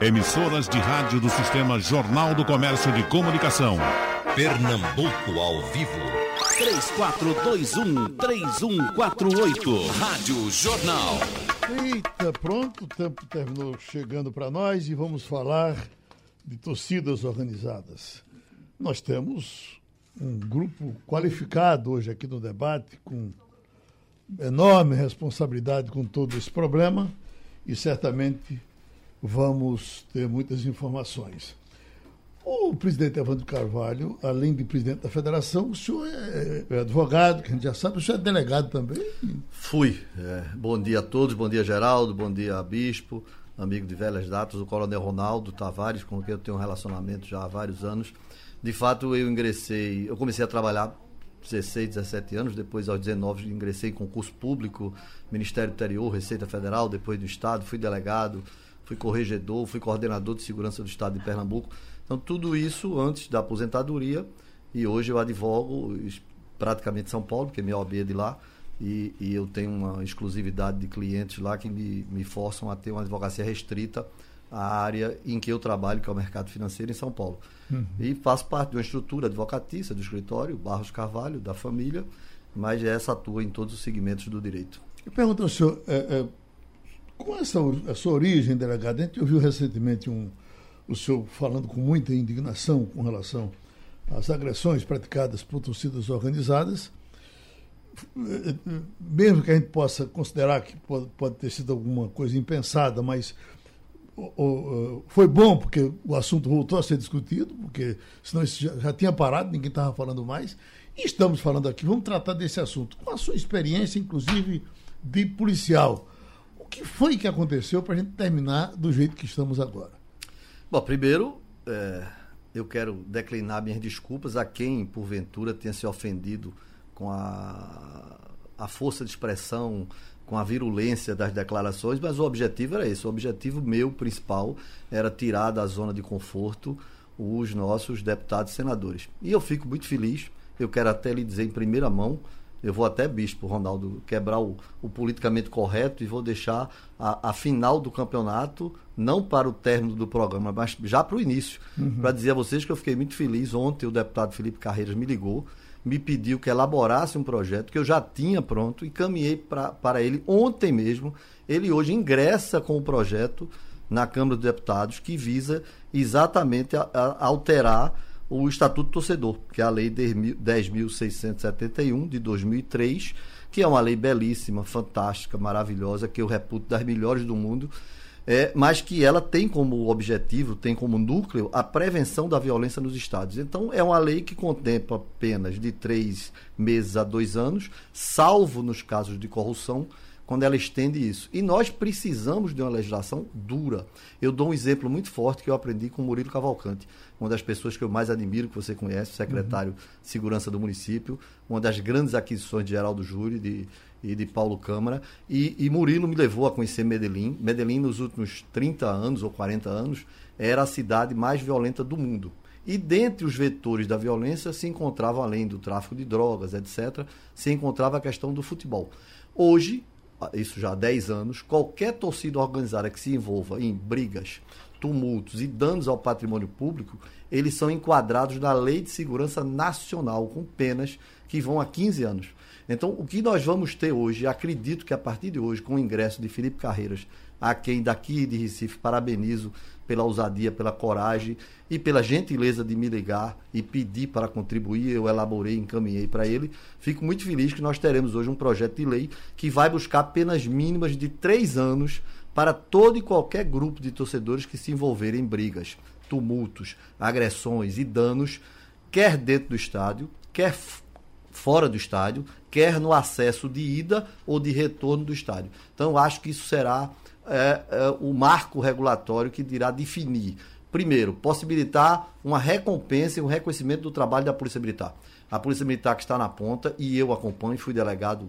Emissoras de rádio do Sistema Jornal do Comércio de Comunicação. Pernambuco ao vivo. 3421-3148. Rádio Jornal. Eita, pronto, o tempo terminou chegando para nós e vamos falar de torcidas organizadas. Nós temos um grupo qualificado hoje aqui no debate, com enorme responsabilidade com todo esse problema e certamente vamos ter muitas informações. O presidente Evandro Carvalho, além de presidente da federação, o senhor é, é advogado, que a gente já sabe, o senhor é delegado também? Fui. É, bom dia a todos, bom dia Geraldo, bom dia Bispo, amigo de velhas datas, o coronel Ronaldo Tavares, com quem eu tenho um relacionamento já há vários anos. De fato, eu ingressei, eu comecei a trabalhar 16, 17 anos, depois aos 19 ingressei em concurso público, Ministério do Interior, Receita Federal, depois do Estado, fui delegado, fui corregedor, fui coordenador de segurança do Estado de Pernambuco. Então, tudo isso antes da aposentadoria. E hoje eu advogo praticamente São Paulo, porque minha OAB é de lá. E, e, eu tenho uma exclusividade de clientes lá que me, me forçam a ter uma advocacia restrita à área em que eu trabalho, que é o mercado financeiro em São Paulo. Uhum. E faço parte de uma estrutura advocatícia do escritório, Barros Carvalho, da família, mas essa atua em todos os segmentos do direito. Eu pergunto ao senhor, é, é, com essa sua origem, delegado, a gente ouviu recentemente um, o senhor falando com muita indignação com relação às agressões praticadas por torcidas organizadas, mesmo que a gente possa considerar que pode, pode ter sido alguma coisa impensada, mas foi bom porque o assunto voltou a ser discutido, porque senão isso já, já tinha parado, ninguém estava falando mais. E estamos falando aqui, vamos tratar desse assunto, com a sua experiência, inclusive, de policial que foi que aconteceu para a gente terminar do jeito que estamos agora? Bom, primeiro, é, eu quero declinar minhas desculpas a quem, porventura, tenha se ofendido com a, a força de expressão, com a virulência das declarações, mas o objetivo era esse. O objetivo meu principal era tirar da zona de conforto os nossos deputados e senadores. E eu fico muito feliz, eu quero até lhe dizer em primeira mão, eu vou até, Bispo, Ronaldo, quebrar o, o politicamente correto e vou deixar a, a, final do campeonato, não para o término do programa, mas já para o início. Uhum. Para dizer a vocês que eu fiquei muito feliz. Ontem o deputado Felipe Carreiras me ligou, me pediu que elaborasse um projeto que eu já tinha pronto e caminhei pra, para ele ontem mesmo. Ele hoje ingressa com o projeto na Câmara dos Deputados que visa exatamente a, a alterar o Estatuto Torcedor, que é a Lei 10.671 de 2003, que é uma lei belíssima, fantástica, maravilhosa, que eu reputo das melhores do mundo, é, mas que ela tem como objetivo, tem como núcleo a prevenção da violência nos estados. Então, é uma lei que contempla penas de três meses a dois anos, salvo nos casos de corrupção, quando ela estende isso. E nós precisamos de uma legislação dura. Eu dou um exemplo muito forte que eu aprendi com Murilo Cavalcante, uma das pessoas que eu mais admiro, que você conhece, secretário uhum. de Segurança do município, uma das grandes aquisições de Geraldo Júri de, e de Paulo Câmara. E, e Murilo me levou a conhecer Medellín. Medellín, nos últimos 30 anos ou 40 anos, era a cidade mais violenta do mundo. E dentre os vetores da violência se encontrava, além do tráfico de drogas, etc., se encontrava a questão do futebol. Hoje, isso já há 10 anos, qualquer torcida organizada que se envolva em brigas, tumultos e danos ao patrimônio público, eles são enquadrados na Lei de Segurança Nacional, com penas que vão a 15 anos. Então, o que nós vamos ter hoje, acredito que a partir de hoje, com o ingresso de Felipe Carreiras, a quem daqui de Recife parabenizo pela ousadia, pela coragem e pela gentileza de me ligar e pedir para contribuir. Eu elaborei, encaminhei para ele. Fico muito feliz que nós teremos hoje um projeto de lei que vai buscar penas mínimas de três anos para todo e qualquer grupo de torcedores que se envolverem em brigas, tumultos, agressões e danos, quer dentro do estádio, quer fora do estádio, quer no acesso de ida ou de retorno do estádio. Então, acho que isso será é, é, o marco regulatório que dirá definir, primeiro, possibilitar uma recompensa e um reconhecimento do trabalho da Polícia Militar. A Polícia Militar que está na ponta, e eu acompanho, fui delegado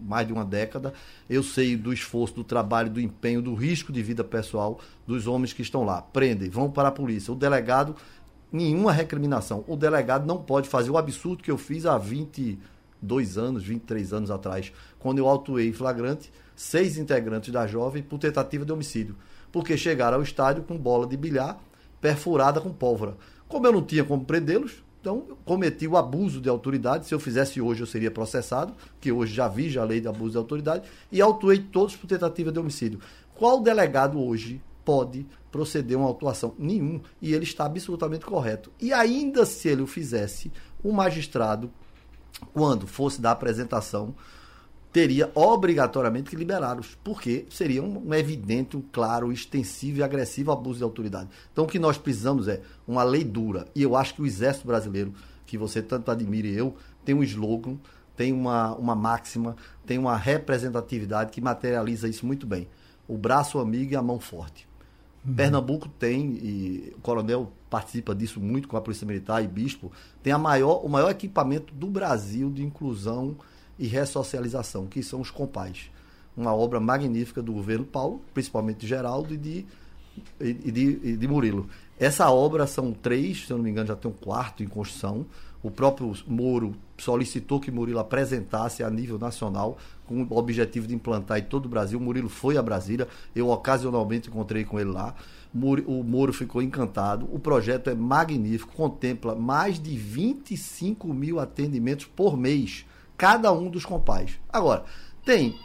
mais de uma década, eu sei do esforço, do trabalho, do empenho, do risco de vida pessoal dos homens que estão lá. Prendem, vão para a polícia. O delegado, nenhuma recriminação. O delegado não pode fazer o absurdo que eu fiz há 22 anos, 23 anos atrás, quando eu autuei em flagrante seis integrantes da jovem por tentativa de homicídio. porque chegaram ao estádio com bola de bilhar perfurada com pólvora. Como eu não tinha como prendê-los, então cometi o abuso de autoridade. Se eu fizesse hoje, eu seria processado, que hoje já vi já a lei de abuso de autoridade, e autuei todos por tentativa de homicídio. Qual delegado hoje pode proceder a uma autuação? Nenhum. E ele está absolutamente correto. E ainda se ele o fizesse, o magistrado, quando fosse dar a apresentação, teria obrigatoriamente que liberá-los, porque seria um, um, evidente, um claro, extensivo e agressivo abuso de autoridade. Então, o que nós precisamos é uma lei dura. E eu acho que o Exército Brasileiro, que você tanto admira e eu, tem um slogan, tem uma, uma máxima, tem uma representatividade que materializa isso muito bem. O braço amigo e a mão forte. Uhum. Pernambuco tem, e o coronel participa disso muito com a Polícia Militar e Bispo, tem a maior, o maior equipamento do Brasil de inclusão e ressocialização, que são os compais. Uma obra magnífica do governo Paulo, principalmente de Geraldo e de, e de, e de Murilo. Essa obra são três, se eu não me engano, já tem um quarto em construção. O próprio Moro solicitou que Murilo apresentasse a nível nacional, com o objetivo de implantar em todo o Brasil. Murilo foi a Brasília, eu ocasionalmente encontrei com ele lá. O Moro ficou encantado. O projeto é magnífico, contempla mais de 25 mil atendimentos por mês cada um dos compais. Agora, tem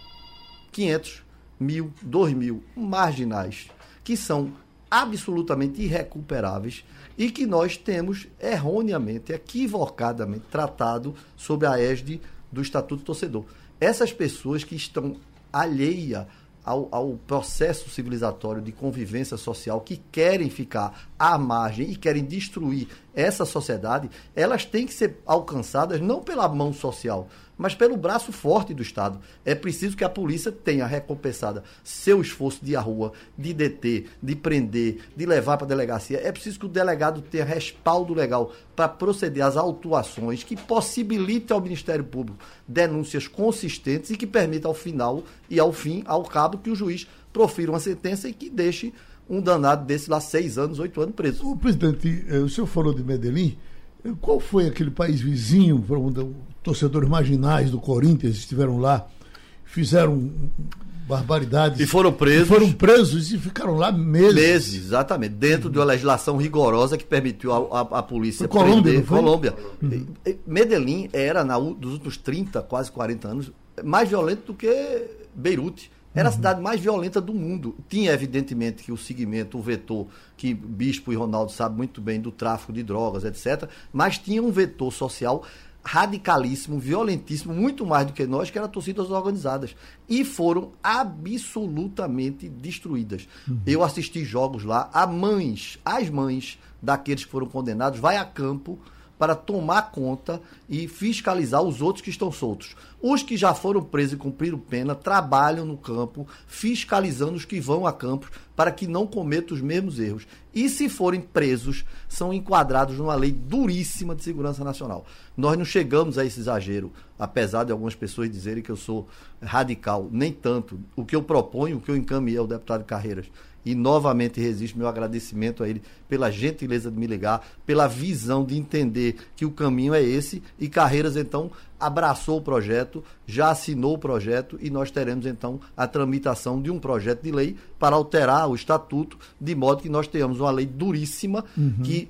500, mil, 2 mil marginais que são absolutamente irrecuperáveis e que nós temos erroneamente, equivocadamente tratado sob a égide do Estatuto Torcedor. Essas pessoas que estão alheia ao, ao, processo civilizatório de convivência social, que querem ficar à margem e querem destruir essa sociedade, elas têm que ser alcançadas não pela mão social, mas pelo braço forte do Estado. É preciso que a polícia tenha recompensada seu esforço de ir à rua, de deter, de prender, de levar para a delegacia. É preciso que o delegado tenha respaldo legal para proceder às autuações que possibilitem ao Ministério Público denúncias consistentes e que permitam ao final e ao fim, ao cabo, que o juiz profira uma sentença e que deixe um danado desse lá seis anos, oito anos preso. O presidente, eh, o senhor falou de Medellín. Qual foi aquele país vizinho, onde torcedores marginais do Corinthians estiveram lá, fizeram barbaridades. E foram presos. E foram presos e ficaram lá meses. Meses, exatamente. Dentro de uma legislação rigorosa que permitiu a, a, a polícia foi Colômbia, prender. Colômbia. Uhum. Medellín era, na, dos últimos 30, quase 40 anos, mais violento do que Beirute. Era a uhum. cidade mais violenta do mundo. Tinha, evidentemente, que o segmento, o vetor, que Bispo e Ronaldo sabem muito bem do tráfico de drogas, etc. Mas tinha um vetor social radicalíssimo, violentíssimo, muito mais do que nós, que eram torcidas organizadas. E foram absolutamente destruídas. Uhum. Eu assisti jogos lá, a mães, as mães daqueles que foram condenados, vai a campo para tomar conta e fiscalizar os outros que estão soltos. Os que já foram presos e cumpriram pena trabalham no campo, fiscalizando os que vão a campos para que não cometam os mesmos erros. E se forem presos, são enquadrados numa lei duríssima de segurança nacional. Nós não chegamos a esse exagero, apesar de algumas pessoas dizerem que eu sou radical. Nem tanto. O que eu proponho, o que eu encaminhei ao deputado Carreiras, e novamente registro meu agradecimento a ele pela gentileza de me ligar, pela visão de entender que o caminho é esse e Carreiras então abraçou o projeto, já assinou o projeto e nós teremos então a tramitação de um projeto de lei para alterar o estatuto de modo que nós tenhamos uma lei duríssima uhum. que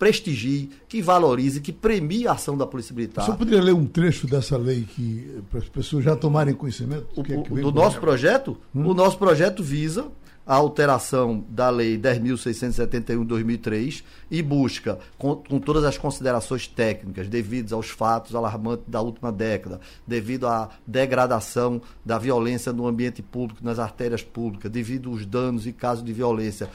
prestigie, que valorize, que premie a ação da Polícia Militar. Você poderia ler um trecho dessa lei que para as pessoas já tomarem conhecimento? O, que é que do nosso projeto? Hum? O nosso projeto visa a alteração da Lei 10.671-2003 e busca, com, com, todas as considerações técnicas devidas aos fatos alarmantes da última década, devido à degradação da violência no ambiente público, nas artérias públicas, devido aos danos e casos de violência,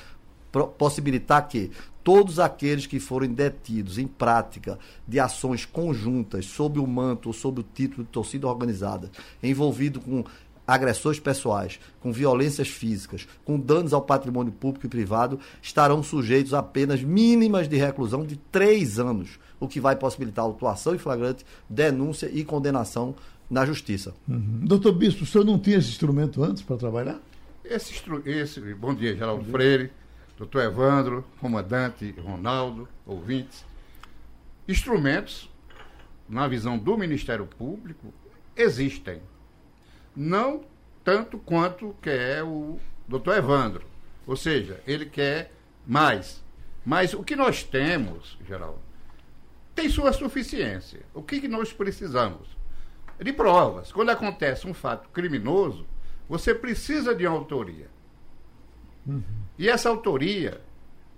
possibilitar que todos aqueles que forem detidos em prática de ações conjuntas sob o manto ou sob o título de torcida organizada, envolvido com agressões pessoais, com violências físicas, com danos ao patrimônio público e privado, estarão sujeitos a penas mínimas de reclusão de três anos, o que vai possibilitar autuação em flagrante, denúncia e condenação na justiça. Uhum. Doutor Bispo, o senhor não tinha esse instrumento antes para trabalhar? Esse, esse, bom dia, Geraldo Freire, doutor Evandro, comandante Ronaldo, ouvintes. Instrumentos, na visão do Ministério Público, existem não tanto quanto que é o doutor Evandro. Ou seja, ele quer mais. Mas o que nós temos, Geraldo, tem sua suficiência. O que, que nós precisamos? De provas. Quando acontece um fato criminoso, você precisa de uma autoria. Uhum. E essa autoria,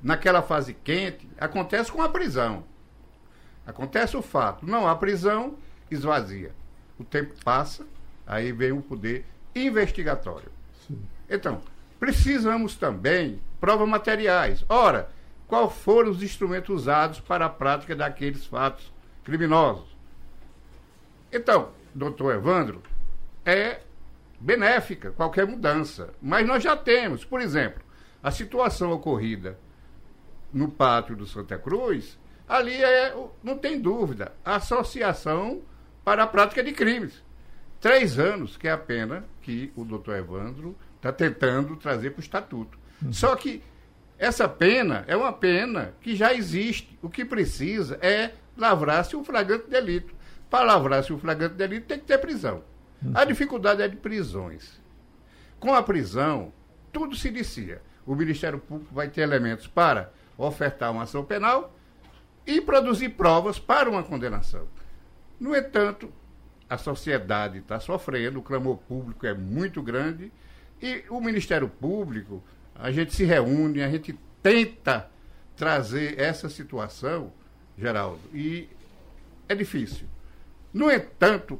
naquela fase quente, acontece com a prisão. Acontece o fato, não há prisão, esvazia. O tempo passa, aí vem o poder investigatório. Sim. Então, precisamos também provas materiais. Ora, quais foram os instrumentos usados para a prática daqueles fatos criminosos? Então, doutor Evandro, é benéfica qualquer mudança. Mas nós já temos, por exemplo, a situação ocorrida no pátio do Santa Cruz ali é, não tem dúvida, associação para a prática de crimes. Três anos, que é a pena que o doutor Evandro está tentando trazer para o estatuto. Uhum. Só que essa pena é uma pena que já existe. O que precisa é lavrar-se o flagrante delito. Para lavrar-se o flagrante delito tem que ter prisão. Uhum. A dificuldade é de prisões. Com a prisão, tudo se inicia. O Ministério Público vai ter elementos para ofertar uma ação penal e produzir provas para uma condenação. No entanto, a sociedade está sofrendo, o clamor público é muito grande e o Ministério Público, a gente se reúne, a gente tenta trazer essa situação, Geraldo, e é difícil. No entanto,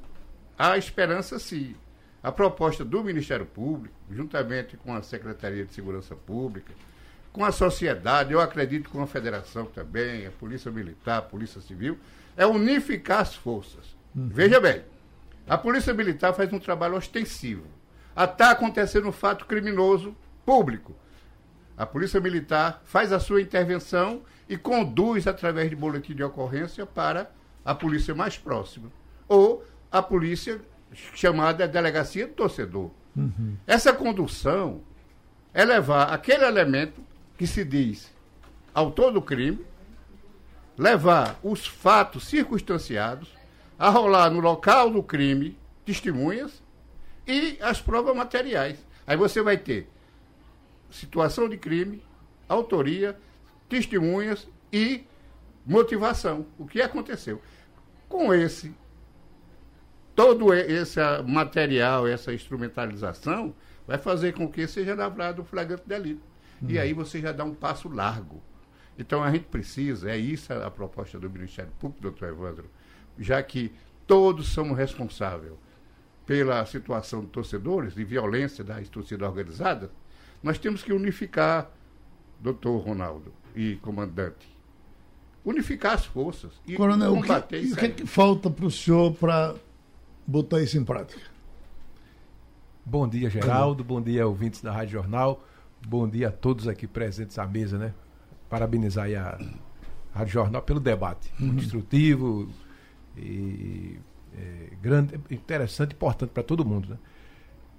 há esperança sim. A proposta do Ministério Público, juntamente com a Secretaria de Segurança Pública, com a sociedade, eu acredito com a federação também, a Polícia Militar, a Polícia Civil, é unificar as forças. Uhum. Veja bem, a Polícia Militar faz um trabalho ostensivo. Está acontecendo um fato criminoso público. A Polícia Militar faz a sua intervenção e conduz através de boletim de ocorrência para a polícia mais próxima. Ou a polícia chamada Delegacia do Torcedor. Uhum. Essa condução é levar aquele elemento que se diz autor do crime, levar os fatos circunstanciados, a rolar no local do crime testemunhas e as provas materiais. Aí você vai ter situação de crime, autoria, testemunhas e motivação. O que aconteceu? Com esse todo esse material, essa instrumentalização, vai fazer com que seja lavrado o flagrante delito. Hum. E aí você já dá um passo largo. Então a gente precisa, é isso a proposta do Ministério Público, doutor Evandro, já que todos somos responsáveis pela situação de torcedores, de violência da torcida organizada, nós temos que unificar, doutor Ronaldo e comandante, unificar as forças e Coronel, combater o que, isso. O que, é que falta para o senhor para botar isso em prática? Bom dia, Geraldo. Bom dia, ouvintes da Rádio Jornal. Bom dia a todos aqui presentes à mesa, né? Parabenizar aí a Rádio Jornal pelo debate. Uhum. Muito instrutivo e é, grande, interessante importante para todo mundo, né?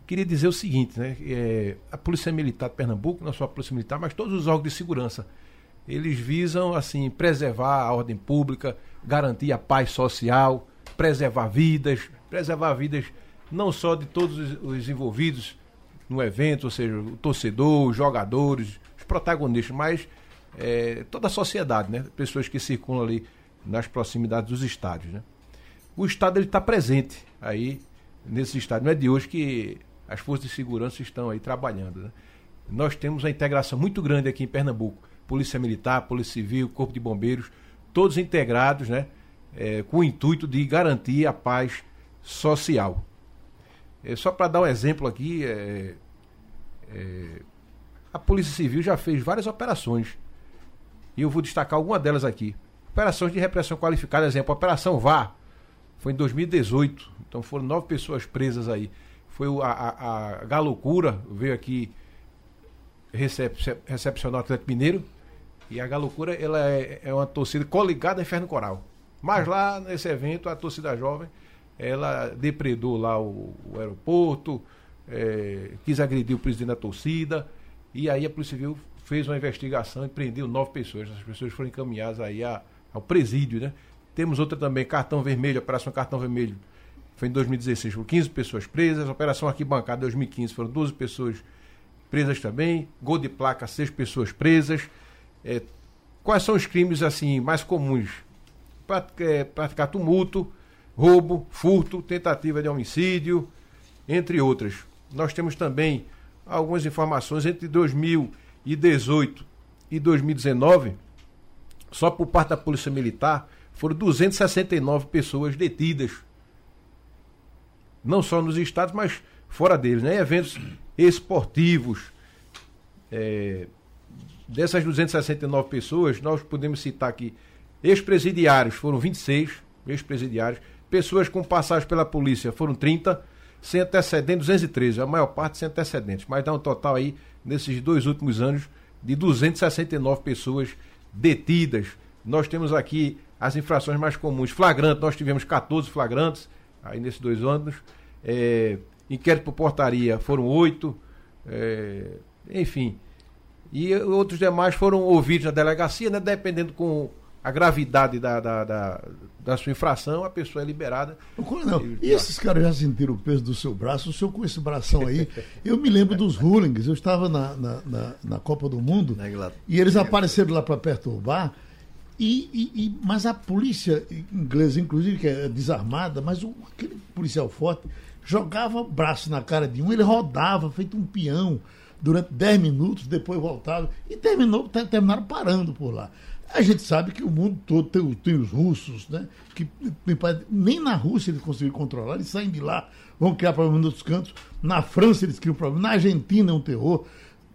Queria dizer o seguinte, né? É, a Polícia Militar de Pernambuco, não só a Polícia Militar, mas todos os órgãos de segurança, eles visam, assim, preservar a ordem pública, garantir a paz social, preservar vidas, preservar vidas não só de todos os envolvidos, no evento, ou seja, o torcedor, os jogadores, os protagonistas, mas é, toda a sociedade, né? Pessoas que circulam ali nas proximidades dos estádios, né? O Estado está presente aí nesse estádio. Não é de hoje que as forças de segurança estão aí trabalhando. Né? Nós temos uma integração muito grande aqui em Pernambuco. Polícia Militar, Polícia Civil, Corpo de Bombeiros, todos integrados, né? É, com o intuito de garantir a paz social. É, só para dar um exemplo aqui, é, é, a Polícia Civil já fez várias operações. E eu vou destacar alguma delas aqui. Operações de repressão qualificada, exemplo, a Operação VAR, foi em 2018. Então foram nove pessoas presas aí. Foi a, a, a Galocura, veio aqui recep, recepcionar o Atlético Mineiro. E a Galocura ela é, é uma torcida coligada ao Inferno Coral. Mas lá nesse evento, a torcida jovem ela depredou lá o, o aeroporto, é, quis agredir o presidente da torcida, e aí a Polícia Civil fez uma investigação e prendeu nove pessoas. As pessoas foram encaminhadas aí a, ao presídio, né? Temos outra também, cartão vermelho, operação cartão vermelho. Foi em 2016, foram 15 pessoas presas. Operação arquibancada 2015 foram 12 pessoas presas também. Gol de placa, seis pessoas presas. É, quais são os crimes assim mais comuns? é, praticar tumulto, roubo, furto, tentativa de homicídio, entre outras. Nós temos também algumas informações entre 2018 e 2019, só por parte da Polícia Militar, foram 269 pessoas detidas. Não só nos estados, mas fora deles, né? Eventos esportivos. É, dessas 269 pessoas, nós podemos citar aqui ex-presidiários, foram 26 ex-presidiários. Pessoas com passagem pela polícia foram 30 sem antecedentes 213, a maior parte sem antecedentes, mas dá um total aí, nesses dois últimos anos, de 269 pessoas detidas. Nós temos aqui as infrações mais comuns. Flagrante, nós tivemos 14 flagrantes aí nesses dois anos. É, inquérito por portaria foram oito. É, enfim. E outros demais foram ouvidos na delegacia, né, dependendo com a gravidade da, da, da, da, sua infração, a pessoa é liberada. Não, e esses caras já sentiram o peso do seu braço? O senhor com esse bração aí. eu me lembro dos rulings, eu estava na, na, na, na Copa do Mundo e eles apareceram lá para perturbar. E, e, e, mas a polícia inglesa, inclusive, que é desarmada, mas o, aquele policial forte jogava braço na cara de um, ele rodava, feito um peão, durante 10 minutos, depois voltava, e terminou, terminaram parando por lá. A gente sabe que o mundo todo tem, tem os russos, né? Que nem na Rússia eles conseguiram controlar, eles saem de lá, vão criar problemas nos cantos. Na França eles criam problema, na Argentina é um terror.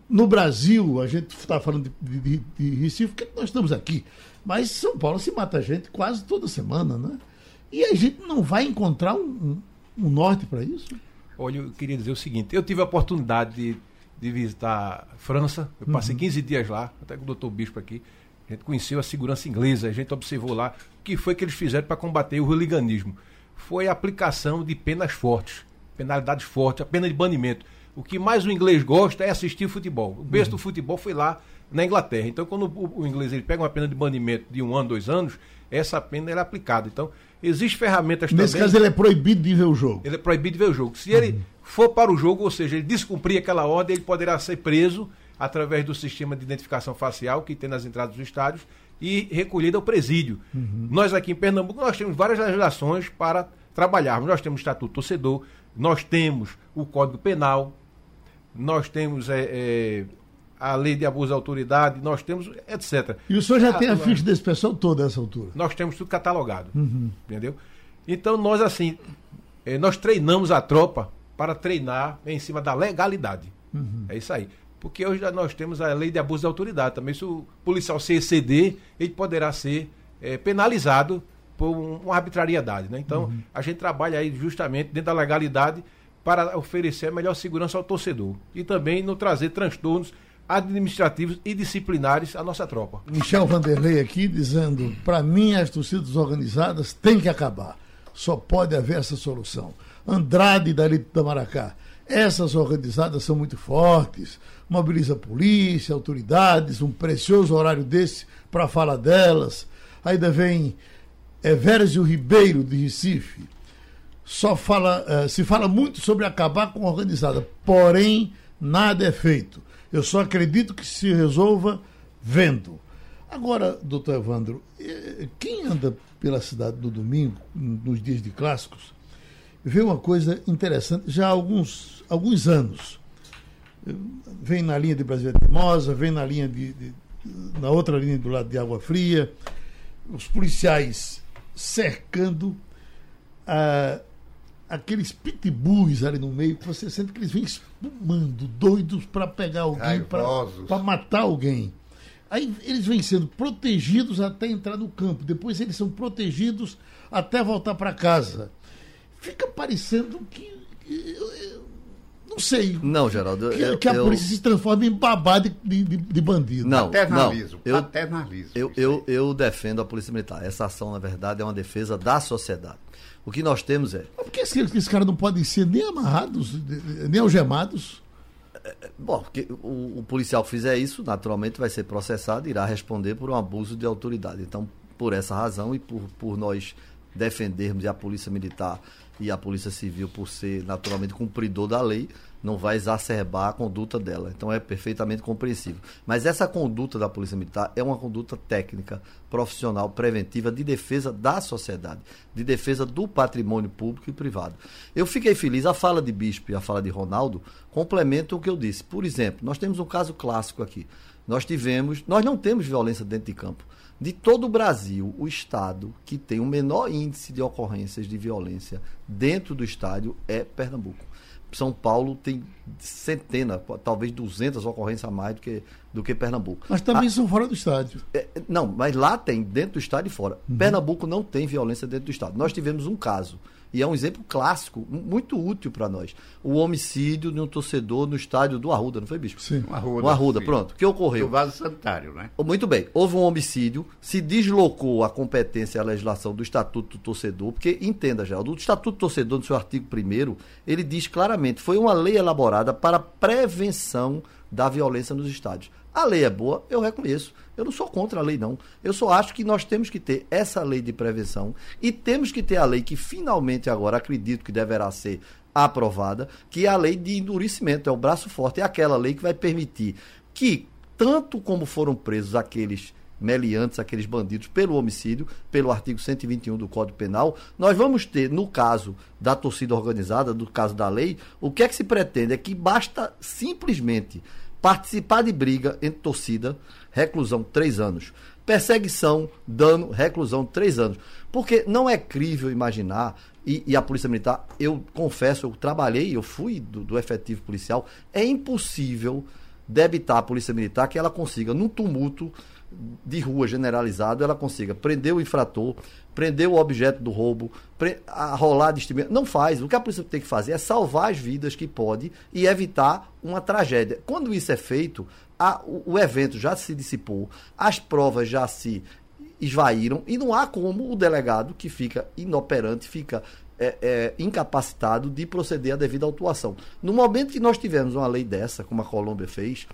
No Brasil, a gente está falando de, de, de, Recife, porque nós estamos aqui. Mas São Paulo se mata gente quase toda semana, né? E a gente não vai encontrar um, um, um norte para isso? Olha, eu queria dizer o seguinte: eu tive a oportunidade de, de visitar a França, eu passei uhum. 15 dias lá, até com o doutor Bispo aqui. A gente conheceu a segurança inglesa, a gente observou lá o que foi que eles fizeram para combater o hooliganismo. Foi a aplicação de penas fortes, penalidades fortes, a pena de banimento. O que mais o inglês gosta é assistir futebol. O berço uhum. do futebol foi lá na Inglaterra. Então, quando o, o, inglês ele pega uma pena de banimento de um ano, dois anos, essa pena é aplicada. Então, existem ferramentas Nesse também. Nesse caso, ele é proibido de ver o jogo. Ele é proibido de ver o jogo. Se uhum. ele for para o jogo, ou seja, ele descumprir aquela ordem, ele poderá ser preso através do sistema de identificação facial que tem nas entradas dos estádios e recolhida ao presídio. Uhum. Nós aqui em Pernambuco nós temos várias legislações para trabalharmos. Nós temos o Estatuto Torcedor, nós temos o Código Penal, nós temos é, é, a lei de abuso de autoridade, nós temos, etc. E o senhor já a, tem a ficha desse pessoal toda essa altura? Nós temos tudo catalogado, uhum. entendeu? Então nós assim, é, nós treinamos a tropa para treinar em cima da legalidade. Uhum. É isso aí porque hoje nós temos a lei de abuso de autoridade. Também, se o policial se exceder, ele poderá ser é, penalizado por uma arbitrariedade. Né? Então, uhum. a gente trabalha aí justamente dentro da legalidade para oferecer a melhor segurança ao torcedor e também não trazer transtornos administrativos e disciplinares à nossa tropa. Michel Vanderlei aqui dizendo: para mim, as torcidas organizadas têm que acabar. Só pode haver essa solução. Andrade da Elite da Maracá. Essas organizadas são muito fortes, mobiliza a polícia, autoridades, um precioso horário desse para falar delas. Ainda vem Evérgio Ribeiro, de Recife. Só fala, uh, se fala muito sobre acabar com a organizada, porém nada é feito. Eu só acredito que se resolva vendo. Agora, doutor Evandro, eh, quem anda pela cidade do domingo, nos dias de clássicos, vê uma coisa interessante já há alguns, alguns anos vem na linha de Brasília Teimosa, vem na linha de, de, na outra linha do lado de Água Fria, os policiais cercando ah, aqueles pitbulls ali no meio, que você sente que eles vêm espumando, doidos para pegar alguém, para matar alguém. Aí eles vêm sendo protegidos até entrar no campo, depois eles são protegidos até voltar para casa. Fica parecendo que não sei. Não, Geraldo. Que, eu, que a eu... polícia se transforma em babá de, de, de bandido. Não, paternalismo. Não, eu, paternalismo. Eu, eu, eu defendo a Polícia Militar. Essa ação, na verdade, é uma defesa da sociedade. O que nós temos é. Por que esses, esses caras não podem ser nem amarrados, nem algemados? É, é, bom, porque o, o, policial que fizer isso, naturalmente vai ser processado e irá responder por um abuso de autoridade. Então, por essa razão e por, por nós defendermos e a Polícia Militar e a Polícia Civil, por ser naturalmente cumpridor da lei, não vai exacerbar a conduta dela. Então é perfeitamente compreensível. Mas essa conduta da Polícia Militar é uma conduta técnica, profissional, preventiva, de defesa da sociedade, de defesa do patrimônio público e privado. Eu fiquei feliz, a fala de Bispo e a fala de Ronaldo complementam o que eu disse. Por exemplo, nós temos um caso clássico aqui. Nós tivemos, nós não temos violência dentro de campo. De todo o Brasil, o estado que tem o menor índice de ocorrências de violência dentro do estádio é Pernambuco. São Paulo tem centenas, talvez 200 ocorrências a mais do que, do que Pernambuco. Mas também a, são fora do estádio. É, não, mas lá tem, dentro do estádio e fora. Uhum. Pernambuco não tem violência dentro do estádio. Nós tivemos um caso e é um exemplo clássico, muito útil para nós. O homicídio de um torcedor no estádio do Arruda, não foi, Bispo? Sim. O Arruda, o Arruda pronto. O que ocorreu? O vaso sanitário, né? Muito bem. Houve um homicídio, se deslocou a competência e a legislação do Estatuto do Torcedor, porque, entenda, já, o Estatuto do Torcedor, no seu artigo 1 ele diz claramente, foi uma lei elaborada para prevenção da violência nos estádios. A lei é boa, eu reconheço. Eu não sou contra a lei, não. Eu só acho que nós temos que ter essa lei de prevenção e temos que ter a lei que finalmente agora acredito que deverá ser aprovada, que é a lei de endurecimento, é o braço forte, é aquela lei que vai permitir que, tanto como foram presos aqueles meliantes, aqueles bandidos, pelo homicídio, pelo artigo 121 do Código Penal, nós vamos ter, no caso da torcida organizada, do caso da lei, o que é que se pretende? É que basta simplesmente participar de briga entre torcida, reclusão três anos. Perseguição, dano, reclusão três anos. Porque não é crível imaginar, e, e a Polícia Militar, eu confesso, eu trabalhei, eu fui do, do efetivo policial, é impossível debitar a Polícia Militar que ela consiga, num tumulto de rua generalizado, ela consiga prender o infrator, prender o objeto do roubo, a rolar de estimento. Não faz. O que a polícia tem que fazer é salvar as vidas que pode e evitar uma tragédia. Quando isso é feito, a, o, o evento já se dissipou, as provas já se esvaíram e não há como o delegado que fica inoperante, fica é, é, incapacitado de proceder à devida autuação. No momento que nós tivermos uma lei dessa, como a Colômbia fez,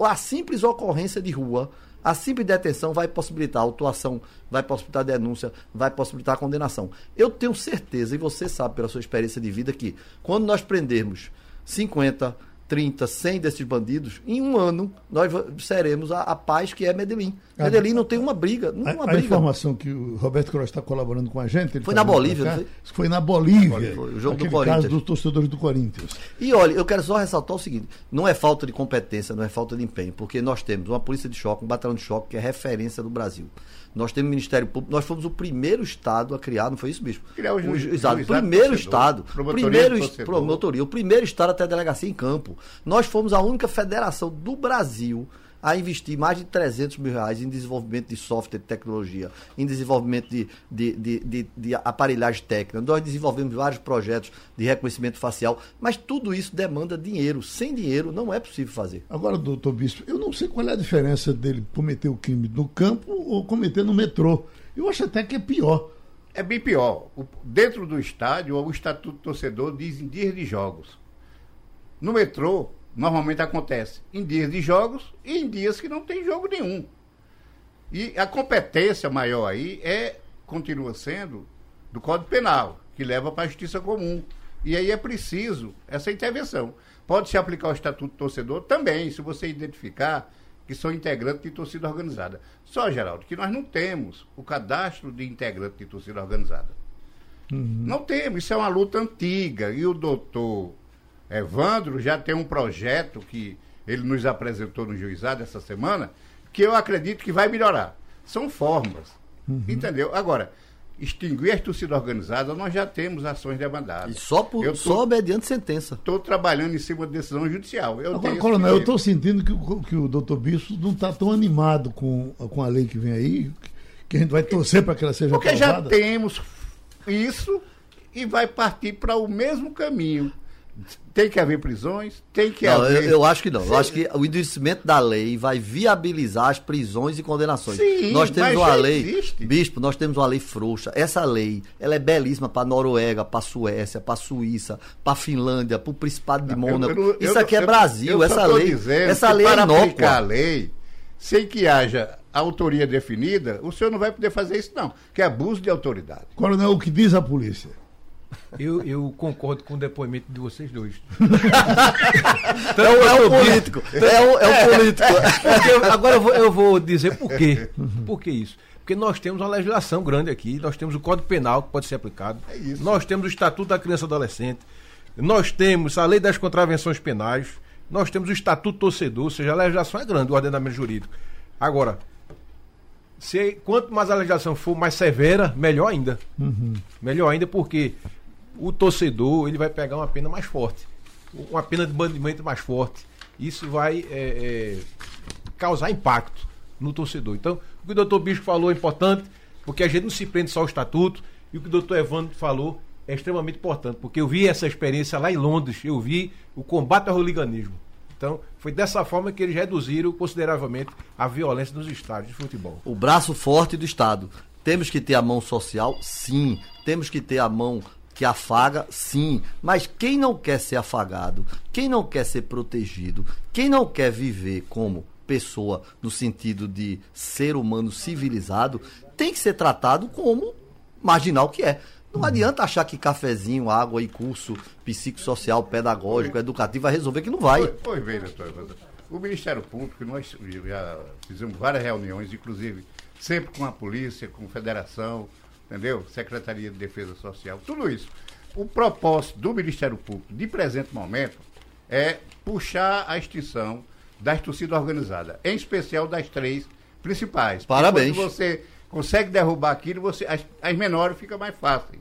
a simples ocorrência de rua a simples detenção vai possibilitar autuação, vai possibilitar denúncia, vai possibilitar condenação. Eu tenho certeza, e você sabe pela sua experiência de vida, que quando nós prendermos 50, 30, 100 desses bandidos, em um ano nós seremos a, a paz que é Medellín. A, Medellín não tem uma briga. Não a, uma briga. a informação que o Roberto Cross está colaborando com a gente. foi na Bolívia, cá, foi? Foi na Bolívia. Foi, o jogo do Corinthians. caso dos torcedores do Corinthians. E olha, eu quero só ressaltar o seguinte: não é falta de competência, não é falta de empenho, porque nós temos uma polícia de choque, um batalhão de choque que é referência do Brasil. Nós temos o Ministério Público, nós fomos o primeiro Estado a criar, não foi isso, Bispo? Criar o juiz. Exato, primeiro Estado. Primeiro, promotoria, o primeiro Estado até a delegacia em campo. Nós fomos a única federação do Brasil a investir mais de 300 mil reais em desenvolvimento de software de tecnologia, em desenvolvimento de, de, de, de, de aparelhagem técnica. Nós desenvolvemos vários projetos de reconhecimento facial, mas tudo isso demanda dinheiro. Sem dinheiro não é possível fazer. Agora, doutor Bispo, eu não sei qual é a diferença dele cometer o crime no campo ou cometer no metrô. Eu acho até que é pior. É bem pior. O, dentro do estádio, o Estatuto do Torcedor diz em dias de jogos. No metrô, normalmente acontece em dias de jogos e em dias que não tem jogo nenhum. E a competência maior aí é, continua sendo, do Código Penal, que leva para a justiça comum. E aí é preciso essa intervenção. Pode se aplicar o Estatuto do Torcedor também, se você identificar que são integrantes de torcida organizada. Só, Geraldo, que nós não temos o cadastro de integrante de torcida organizada. Uhum. Não temos, isso é uma luta antiga. E o doutor Evandro já tem um projeto que ele nos apresentou no juizado essa semana, que eu acredito que vai melhorar. São formas. Uhum. Entendeu? Agora, extinguir a torcida organizada, nós já temos ações demandadas. E só, por, tô, só mediante sentença. Estou trabalhando em cima de decisão judicial. Eu Agora, coronel, eu estou sentindo que, que o doutor Bispo não está tão animado com, com a lei que vem aí, que a gente vai torcer para que ela seja Porque aprovada. já temos isso e vai partir para o mesmo caminho. Tem que haver prisões, tem que não, haver. Eu, eu, acho que não. Eu acho que o endurecimento da lei vai viabilizar as prisões e condenações. Sim, nós temos uma lei. Existe. Bispo, nós temos uma lei frouxa. Essa lei, ela é belíssima para Noruega, para Suécia, para Suíça, para Finlândia, para o Principado de Mônaco. Eu, eu, Isso aqui é Brasil. essa lei. Essa lei é inócua. aplicar a lei, sem que haja autoria definida, o senhor não vai poder fazer isso, não. Que é abuso de autoridade. Coronel, o que diz a polícia? Eu, eu concordo com o depoimento de vocês dois. É o, é o político. É o, é o político. Eu- agora eu vou, eu vou dizer por quê. Por que isso? Porque nós temos uma legislação grande aqui, nós temos o Código Penal que pode ser aplicado, nós temos o Estatuto da Criança e Adolescente, nós temos a Lei das Contravenções Penais, nós temos o Estatuto Torcedor, ou seja, a legislação é grande, o ordenamento jurídico. Agora, se, quanto mais a legislação for mais severa, melhor ainda. Melhor ainda porque o torcedor ele vai pegar uma pena mais forte, uma pena de banimento mais forte. Isso vai é, é, causar impacto no torcedor. Então, o que o doutor Bispo falou é importante, porque a gente não se prende só ao estatuto, e o que o doutor Evandro falou é extremamente importante, porque eu vi essa experiência lá em Londres, eu vi o combate ao hooliganismo. Então, foi dessa forma que eles reduziram consideravelmente a violência nos estádios de futebol. o braço forte do Estado. Temos que ter a mão social, sim. Temos que ter a mão que afaga, sim. Mas quem não quer ser afagado, quem não quer ser protegido, quem não quer viver como pessoa no sentido de ser humano civilizado, tem que ser tratado como marginal que é. Não adianta achar que cafezinho, água e curso psicossocial, pedagógico, educativo vai resolver que não vai. Pois, bem, doutor Evandro. O Ministério Público, nós já fizemos várias reuniões, inclusive sempre com a polícia, com a federação, entendeu? Secretaria de Defesa Social, tudo isso. O propósito do Ministério Público, de presente momento, é puxar a extinção das torcidas organizadas, em especial das três principais. Parabéns. Quando você consegue derrubar aquilo, você, as, as menores ficam mais fáceis.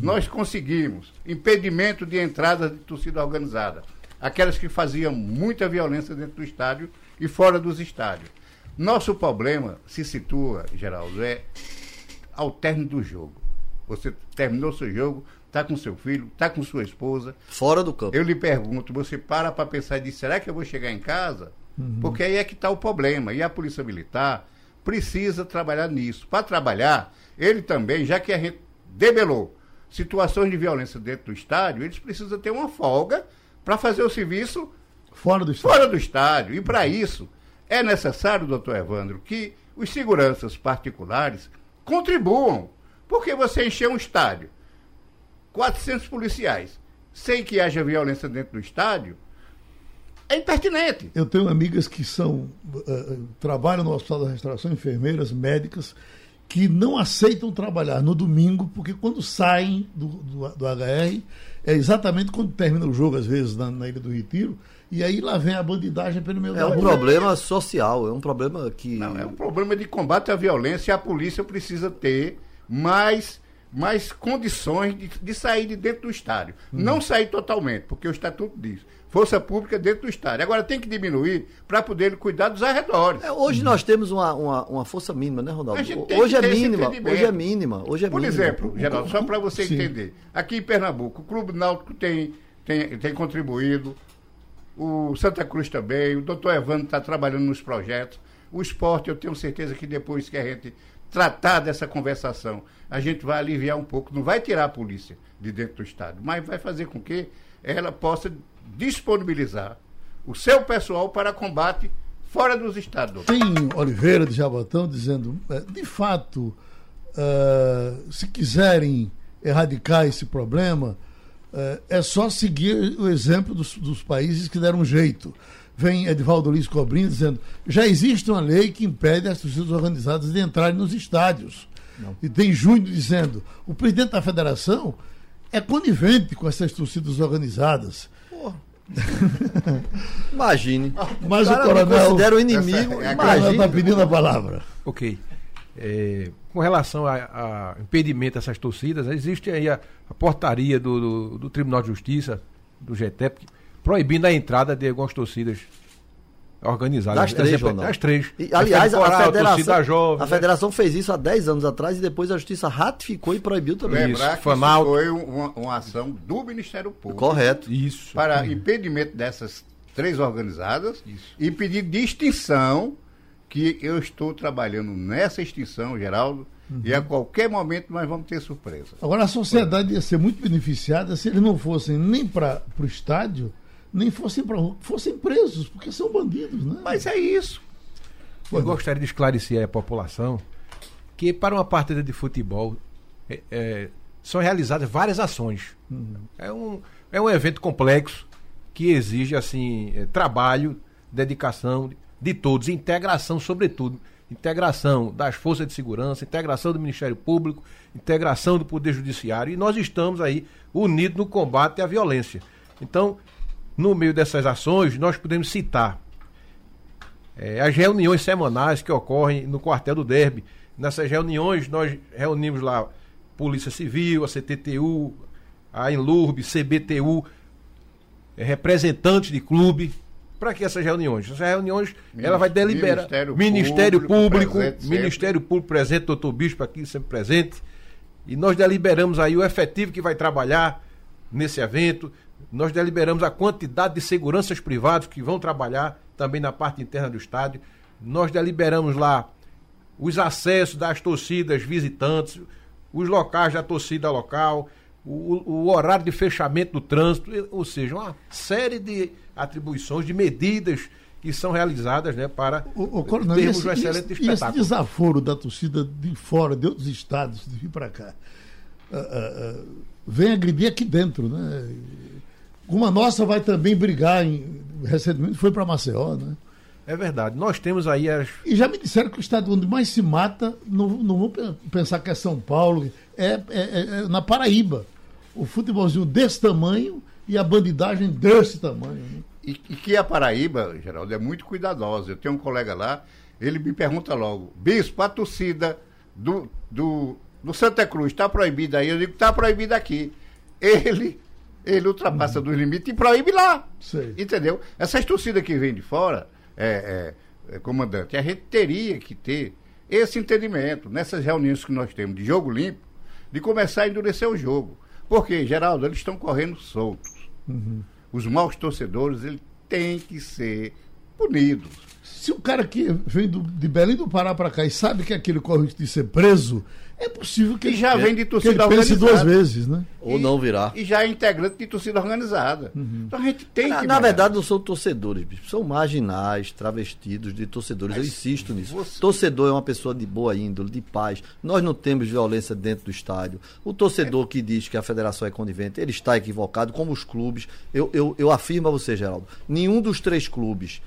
Nós conseguimos impedimento de entrada de torcida organizada. Aquelas que faziam muita violência dentro do estádio e fora dos estádios. Nosso problema se situa, Geraldo, é ao término do jogo. Você terminou seu jogo, está com seu filho, está com sua esposa, Fora do campo. eu lhe pergunto, você para para pensar e diz, será que eu vou chegar em casa? Porque aí é que está o problema. E a Polícia Militar precisa trabalhar nisso. Para trabalhar, ele também, já que a gente debelou situações de violência dentro do estádio, eles precisam ter uma folga para fazer o serviço Fora do Estado. fora do estádio. E para isso, é necessário, doutor Evandro, que os seguranças particulares contribuam. Porque você encher um estádio, 400 policiais, sem que haja violência dentro do estádio, é impertinente. Eu tenho amigas que são eh, trabalham no Hospital da Restauração, enfermeiras, médicas, que não aceitam trabalhar no domingo, porque quando saem do, do, do HR, é exatamente quando termina o jogo, às vezes, na, na Ilha do Retiro, e aí lá vem a bandidagem pelo meio É da um problema social, é um problema que. Não, é um problema de combate à violência e a polícia precisa ter mais, mais condições de, de sair de dentro do estádio. Não sair totalmente, porque o estatuto diz. Força pública dentro do estádio. Agora tem que diminuir para poder cuidar dos arredores. É, hoje nós temos uma, uma, uma força mínima, né, A Ronaldo? Hoje é mínima, hoje é mínima, hoje é Por mínima. exemplo, Geraldo, só para você Sim. entender, aqui em Pernambuco, o Clube Náutico tem, tem, tem contribuído, o Santa Cruz também, o doutor Evandro está trabalhando nos projetos, o esporte, eu tenho certeza que depois que a gente tratar dessa conversação, a gente vai aliviar um pouco, não vai tirar a polícia de dentro do estádio, mas vai fazer com que ela possa disponibilizar o seu pessoal para combate fora dos doutor. Tem Oliveira de Jabatão dizendo, eh, de fato, eh, se quiserem erradicar esse problema, é só seguir o exemplo dos, dos países que deram jeito. Vem Edivaldo Luiz Cobrinha dizendo, já existe uma lei que impede as torcidas organizadas de entrarem nos estádios. E tem Júnior dizendo, o presidente da federação é conivente com essas torcidas organizadas. Imagine. Mas o cara me coronel- considera o inimigo. Essa é O imagine. está pedindo a palavra. Ok. É, com relação a, a impedimento dessas torcidas, existe aí a, a portaria do, do- do Tribunal de Justiça, do GTEP, proibindo a entrada de algumas torcidas organizadas. Das três, Exemplo. Das três. E, aliás, a, Coral, federação, torcida jovem, a né? federação fez isso há 10 anos atrás e depois a justiça ratificou e proibiu também. Lembrar Isso, que Fanalto. isso foi um- uma, uma ação do Ministério Público. Correto. Isso. para impedimento dessas três organizadas e pedido de extinção, que eu estou trabalhando nessa extinção, Geraldo, e a qualquer momento nós vamos ter surpresa. Agora, a sociedade ia ser muito beneficiada se eles não fossem nem para o estádio, nem fossem para fossem presos, porque são bandidos, né? Mas é isso. Eu gostaria de esclarecer à população que para uma partida de futebol, é, é, são realizadas várias ações. É, um, é um evento complexo que exige assim eh, trabalho, dedicação de todos, integração sobretudo, integração das forças de segurança, integração do Ministério Público, integração do Poder Judiciário e nós estamos aí unidos no combate à violência. Então, no meio dessas ações, nós podemos citar eh, as reuniões semanais que ocorrem no quartel do Derby. Nessas reuniões, nós reunimos lá Polícia Civil, a CTTU, a Enlurb, CBTU, eh, representantes de clube. Para que essas reuniões? Essas reuniões, ela vai deliberar. Ministério Ministério Público Público, presente sempre. Ministério Público presente, doutor Bispo aqui sempre presente. E nós deliberamos aí o efetivo que vai trabalhar nesse evento. Nós deliberamos a quantidade de seguranças privados que vão trabalhar também na parte interna do estádio. Nós deliberamos lá os acessos das torcidas visitantes, os locais da torcida local, o, o horário de fechamento do trânsito, ou seja, uma série de atribuições, de medidas que são realizadas né, para O, o coronel, termos esse, um excelente esse- e esse espetáculo. desaforo da torcida de fora, de outros estados, de vir para cá, ah, ah, vem agredir aqui dentro, né? Uma nossa vai também brigar, em, recentemente foi para Maceió, né? É verdade. Nós temos aí as. E já me disseram que o estado onde mais se mata, não, não vou pe- pensar que é São Paulo, é, é- é- é na Paraíba. O futebolzinho desse tamanho e a bandidagem desse tamanho. né? E, e que a Paraíba, Geraldo, é muito cuidadosa. Eu tenho um colega lá, ele me pergunta logo, Bispo, a torcida do, do, do Santa Cruz está proibida aí? Eu digo, está proibida aqui. Ele, ele ultrapassa dos limites e proíbe lá. Sei. Entendeu? Essas torcidas que vêm de fora, é, é, é, comandante, a gente teria que ter esse entendimento nessas reuniões que nós temos de jogo limpo, de começar a endurecer o jogo. Porque, Geraldo, eles estão correndo soltos. Os maus torcedores, eles têm que ser punidos. Se o cara que vem do- de Belém do Pará para cá e sabe que aquele corre de ser preso, é possível que E ele, já vem de torcida ele pense organizada. duas vezes, né? Ou E- não virá. E já é integrante de torcida organizada. Então a gente tem Na, que. na verdade, não são torcedores, bicho. São marginais, travestidos de torcedores. Eu insisto nisso. você- Torcedor é uma pessoa de boa índole, de paz. Nós não temos violência dentro do estádio. O torcedor que diz que a federação é conivente, ele está equivocado, como os clubes. Eu, eu, eu afirmo a você, Geraldo, nenhum dos três clubes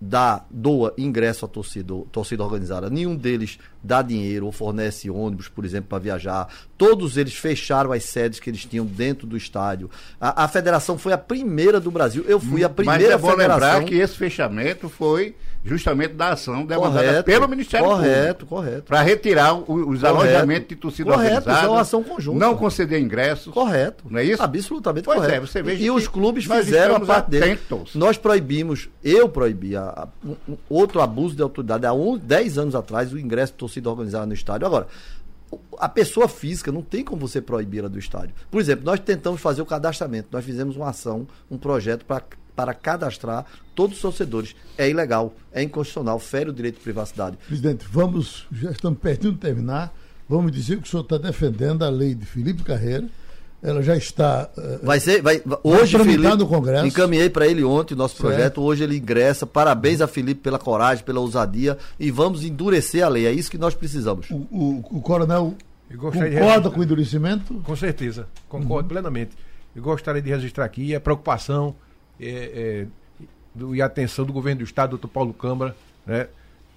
dá, doa ingresso à torcida, torcida organizada. Nenhum deles dá dinheiro ou fornece ônibus, por exemplo, para viajar. Todos eles fecharam as sedes que eles tinham dentro do estádio. A, a federação foi a primeira do Brasil. Eu fui a Mas primeira é bom federação. lembrar que esse fechamento foi justamente da ação demandada correto, pelo Ministério correto, Público. correto. Para retirar o- os Correto. alojamentos de torcida Correto, organizada. isso é uma ação conjunta. Não conceder ingressos. Correto. Não é isso? Absolutamente Pois correto. é, você veja e, e os clubes fizeram a parte deles. Nós proibimos, eu proibi a- a- um- outro abuso de autoridade há 11, 10 anos atrás, o ingresso de torcida organizada no estádio. Agora, a pessoa física não tem como você proibir ela do estádio. Por exemplo, nós tentamos fazer o cadastramento. Nós fizemos uma ação, um projeto para para cadastrar todos os torcedores. É ilegal, é inconstitucional, fere o direito de privacidade. Presidente, vamos, já estamos pertinho de terminar. Vamos dizer que o senhor está defendendo a lei de Felipe Carreira. Ela já está. eh, Vai ser, vai, vai- hoje tramitar Felipe, no Congresso. encaminhei para ele ontem o nosso Certo. projeto, hoje ele ingressa. Parabéns a Felipe pela coragem, pela ousadia e vamos endurecer a lei. É isso que nós precisamos. o, o- o coronel concorda com o endurecimento? Com certeza, concordo plenamente. Eu gostaria de registrar aqui a preocupação é, é, do- e a atenção do governo do Estado, doutor Paulo Câmara, né,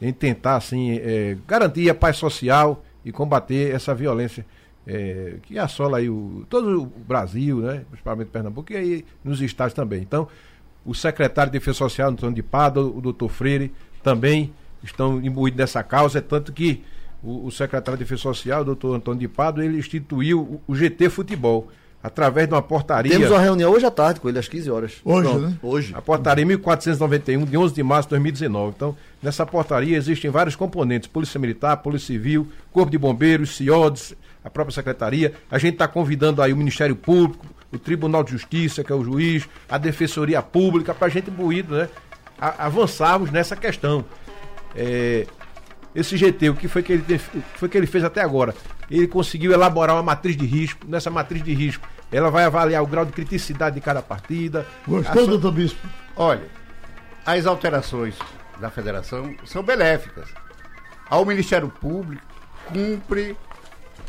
em tentar assim, é, garantir a paz social e combater essa violência é, que assola aí o, todo o Brasil, né, principalmente Pernambuco, e aí nos estados também. Então, o secretário de Defesa Social, Antônio de Pada, o doutor Freire, também estão imbuídos nessa causa, é tanto que o, o secretário de Defesa Social, doutor Antônio de Pado, ele instituiu o, o GT Futebol, através de uma portaria. Temos uma reunião hoje à tarde com ele, às 15 horas. Hoje, Pronto, né? Hoje. A portaria 1491, de 11 de março de 2019. Então, nessa portaria existem vários componentes: Polícia Militar, Polícia Civil, Corpo de Bombeiros, CIODES, a própria Secretaria. A gente está convidando aí o Ministério Público, o Tribunal de Justiça, que é o juiz, a Defensoria Pública, para a gente imbuído, né? a- avançarmos nessa questão. É, esse GT, o que foi que ele tem- o que foi que ele fez até agora? Ele conseguiu elaborar uma matriz de risco. Nessa matriz de risco, ela vai avaliar o grau de criticidade de cada partida. Gostou, so- doutor Bispo? Olha, as alterações da federação são benéficas. Ao Ministério Público cumpre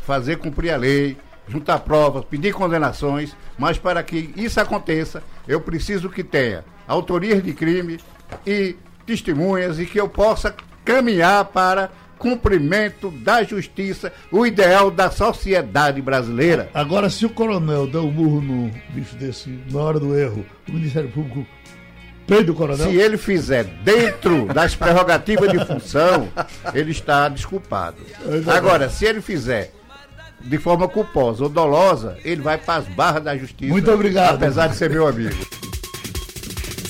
fazer cumprir a lei, juntar provas, pedir condenações, mas para que isso aconteça, eu preciso que tenha autorias de crime e testemunhas e que eu possa caminhar para cumprimento da justiça, o ideal da sociedade brasileira. Agora, se o coronel dá um murro no bicho desse na hora do erro, o Ministério Público prende o coronel? Se ele fizer dentro das prerrogativas de função, ele está desculpado. Agora, se ele fizer de forma culposa ou dolosa, ele vai para as barras da justiça. Muito obrigado. Apesar de ser meu amigo.